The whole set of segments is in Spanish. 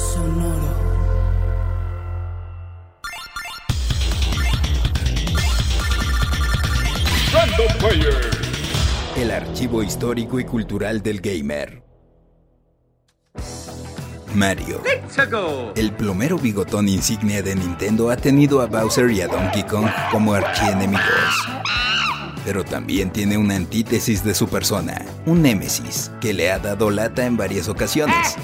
Sonoro. Random Player. El archivo histórico y cultural del gamer. Mario. El plomero bigotón insignia de Nintendo ha tenido a Bowser y a Donkey Kong como archienemigos. Pero también tiene una antítesis de su persona, un némesis, que le ha dado lata en varias ocasiones.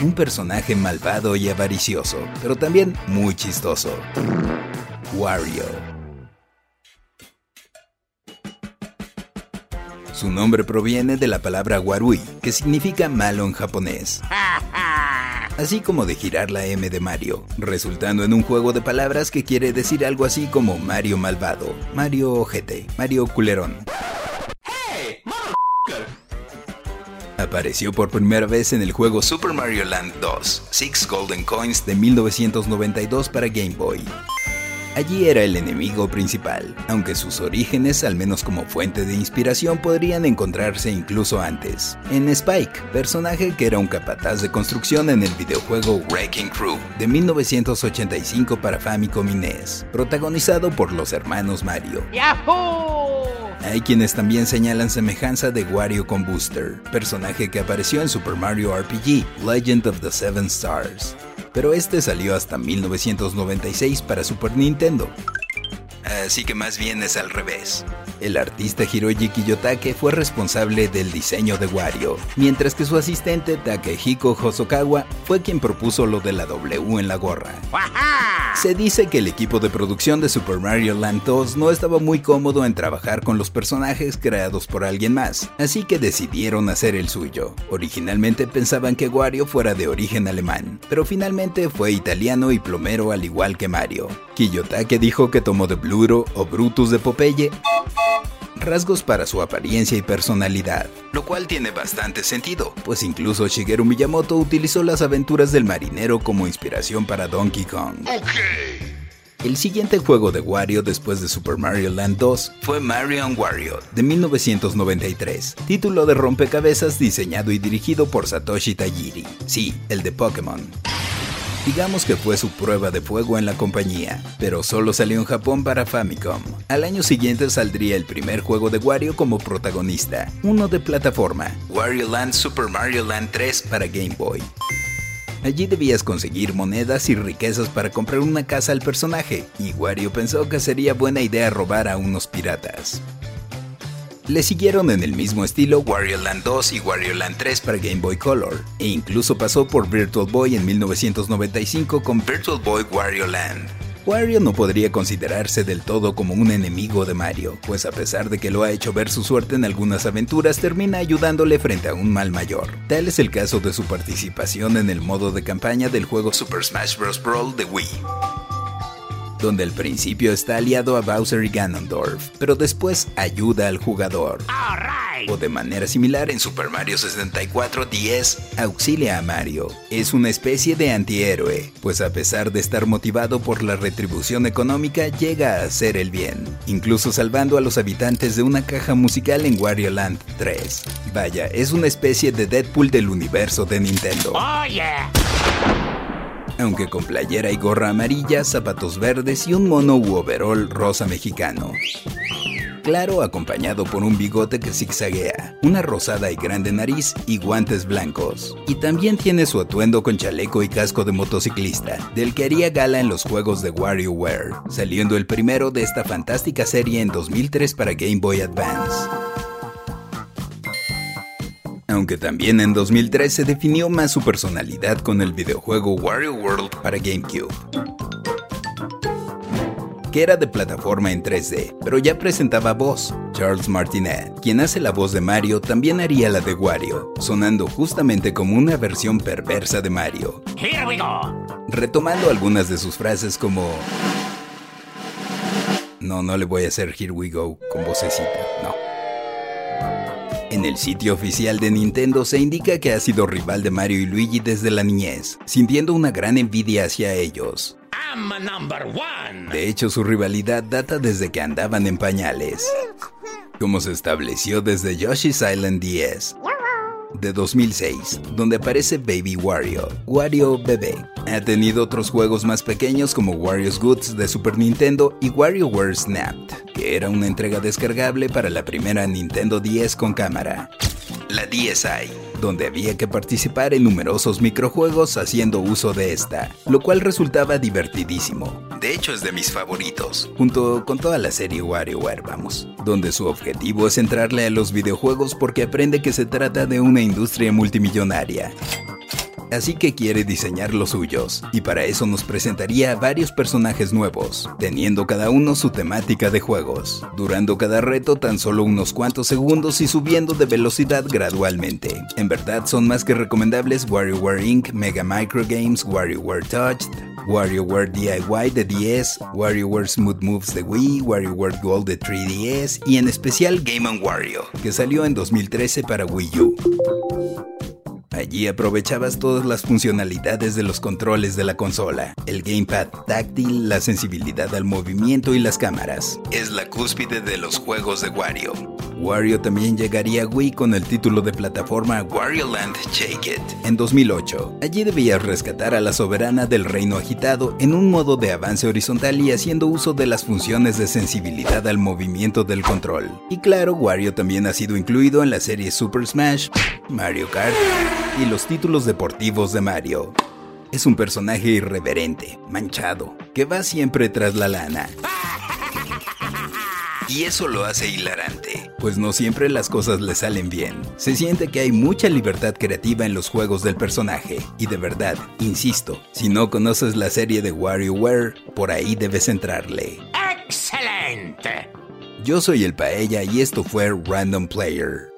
Un personaje malvado y avaricioso, pero también muy chistoso. Wario. Su nombre proviene de la palabra warui, que significa malo en japonés. Así como de girar la M de Mario, resultando en un juego de palabras que quiere decir algo así como Mario malvado, Mario ojete, Mario culerón. Apareció por primera vez en el juego Super Mario Land 2, Six Golden Coins de 1992 para Game Boy. Allí era el enemigo principal, aunque sus orígenes, al menos como fuente de inspiración, podrían encontrarse incluso antes, en Spike, personaje que era un capataz de construcción en el videojuego Wrecking Crew de 1985 para Famicom y NES, protagonizado por los hermanos Mario. Hay quienes también señalan semejanza de Wario con Booster, personaje que apareció en Super Mario RPG, Legend of the Seven Stars, pero este salió hasta 1996 para Super Nintendo. Así que más bien es al revés. El artista Hiroji Kiyotake fue responsable del diseño de Wario, mientras que su asistente Takehiko Hosokawa fue quien propuso lo de la W en la gorra. Se dice que el equipo de producción de Super Mario Land 2 no estaba muy cómodo en trabajar con los personajes creados por alguien más, así que decidieron hacer el suyo. Originalmente pensaban que Wario fuera de origen alemán, pero finalmente fue italiano y plomero al igual que Mario. Kiyotake dijo que tomó de O Brutus de Popeye rasgos para su apariencia y personalidad, lo cual tiene bastante sentido, pues incluso Shigeru Miyamoto utilizó las aventuras del marinero como inspiración para Donkey Kong. El siguiente juego de Wario después de Super Mario Land 2 fue Mario Wario de 1993, título de rompecabezas diseñado y dirigido por Satoshi Tajiri, sí, el de Pokémon. Digamos que fue su prueba de fuego en la compañía, pero solo salió en Japón para Famicom. Al año siguiente saldría el primer juego de Wario como protagonista, uno de plataforma, Wario Land Super Mario Land 3 para Game Boy. Allí debías conseguir monedas y riquezas para comprar una casa al personaje, y Wario pensó que sería buena idea robar a unos piratas. Le siguieron en el mismo estilo Wario Land 2 y Wario Land 3 para Game Boy Color, e incluso pasó por Virtual Boy en 1995 con Virtual Boy Wario Land. Wario no podría considerarse del todo como un enemigo de Mario, pues a pesar de que lo ha hecho ver su suerte en algunas aventuras, termina ayudándole frente a un mal mayor. Tal es el caso de su participación en el modo de campaña del juego Super Smash Bros. Brawl de Wii donde al principio está aliado a Bowser y Ganondorf, pero después ayuda al jugador. O de manera similar en Super Mario 64 10 auxilia a Mario. Es una especie de antihéroe, pues a pesar de estar motivado por la retribución económica, llega a hacer el bien, incluso salvando a los habitantes de una caja musical en Wario Land 3. Vaya, es una especie de Deadpool del universo de Nintendo aunque con playera y gorra amarilla, zapatos verdes y un mono u overol rosa mexicano. Claro, acompañado por un bigote que zigzaguea, una rosada y grande nariz y guantes blancos. Y también tiene su atuendo con chaleco y casco de motociclista, del que haría gala en los juegos de WarioWare, saliendo el primero de esta fantástica serie en 2003 para Game Boy Advance aunque también en 2003 se definió más su personalidad con el videojuego Wario World para GameCube. que era de plataforma en 3D, pero ya presentaba voz. Charles Martinet, quien hace la voz de Mario, también haría la de Wario, sonando justamente como una versión perversa de Mario. Here we go. Retomando algunas de sus frases como... No, no le voy a hacer Here We Go con vocecita, no. En el sitio oficial de Nintendo se indica que ha sido rival de Mario y Luigi desde la niñez, sintiendo una gran envidia hacia ellos. I'm a number one. De hecho, su rivalidad data desde que andaban en pañales, como se estableció desde Yoshi's Island 10 de 2006, donde aparece Baby Wario, Wario Bebé. Ha tenido otros juegos más pequeños como Wario's Goods de Super Nintendo y WarioWare Snapped, que era una entrega descargable para la primera Nintendo 10 con cámara. La DSi, donde había que participar en numerosos microjuegos haciendo uso de esta, lo cual resultaba divertidísimo. De hecho es de mis favoritos, junto con toda la serie WarioWare, vamos, donde su objetivo es entrarle a los videojuegos porque aprende que se trata de una industria multimillonaria. Así que quiere diseñar los suyos, y para eso nos presentaría varios personajes nuevos, teniendo cada uno su temática de juegos, durando cada reto tan solo unos cuantos segundos y subiendo de velocidad gradualmente. En verdad son más que recomendables WarioWare Inc., Mega Micro Games, WarioWare Touched, WarioWare DIY de 10, WarioWare Smooth Moves de Wii, WarioWare Gold de 3DS y en especial Game ⁇ Wario, que salió en 2013 para Wii U. Allí aprovechabas todas las funcionalidades de los controles de la consola, el gamepad táctil, la sensibilidad al movimiento y las cámaras. Es la cúspide de los juegos de Wario. Wario también llegaría a Wii con el título de plataforma Wario Land Shake It en 2008. Allí debías rescatar a la soberana del reino agitado en un modo de avance horizontal y haciendo uso de las funciones de sensibilidad al movimiento del control. Y claro, Wario también ha sido incluido en la serie Super Smash, Mario Kart y los títulos deportivos de Mario. Es un personaje irreverente, manchado, que va siempre tras la lana. Y eso lo hace hilarante, pues no siempre las cosas le salen bien. Se siente que hay mucha libertad creativa en los juegos del personaje, y de verdad, insisto, si no conoces la serie de WarioWare, por ahí debes entrarle. Excelente. Yo soy el Paella y esto fue Random Player.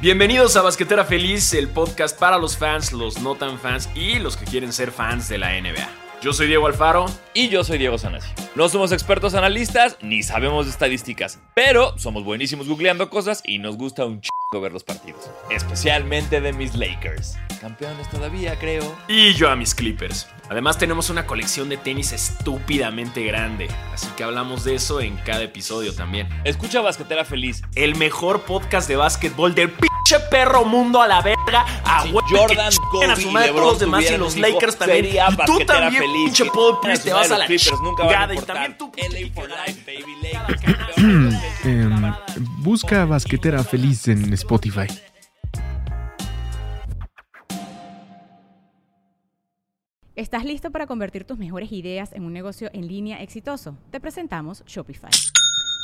Bienvenidos a Basquetera Feliz, el podcast para los fans, los no tan fans y los que quieren ser fans de la NBA. Yo soy Diego Alfaro. Y yo soy Diego Sanasi. No somos expertos analistas ni sabemos de estadísticas, pero somos buenísimos googleando cosas y nos gusta un chingo ver los partidos. Especialmente de mis Lakers. Campeones todavía, creo. Y yo a mis Clippers. Además tenemos una colección de tenis estúpidamente grande, así que hablamos de eso en cada episodio también. Escucha Basquetera Feliz. El mejor podcast de básquetbol del pinche perro mundo a la verga. A Si huevo, Jordan, Kobe a su madre y todos los demás y los hijo, Lakers también. sería Y tú también, Feliz. pinche Paul Pierce, te vas a la chingada. Y también tú, LA for life, baby, Lakers. Em, busca Basquetera Feliz en Spotify. ¿Estás listo para convertir tus mejores ideas en un negocio en línea exitoso? Te presentamos Shopify.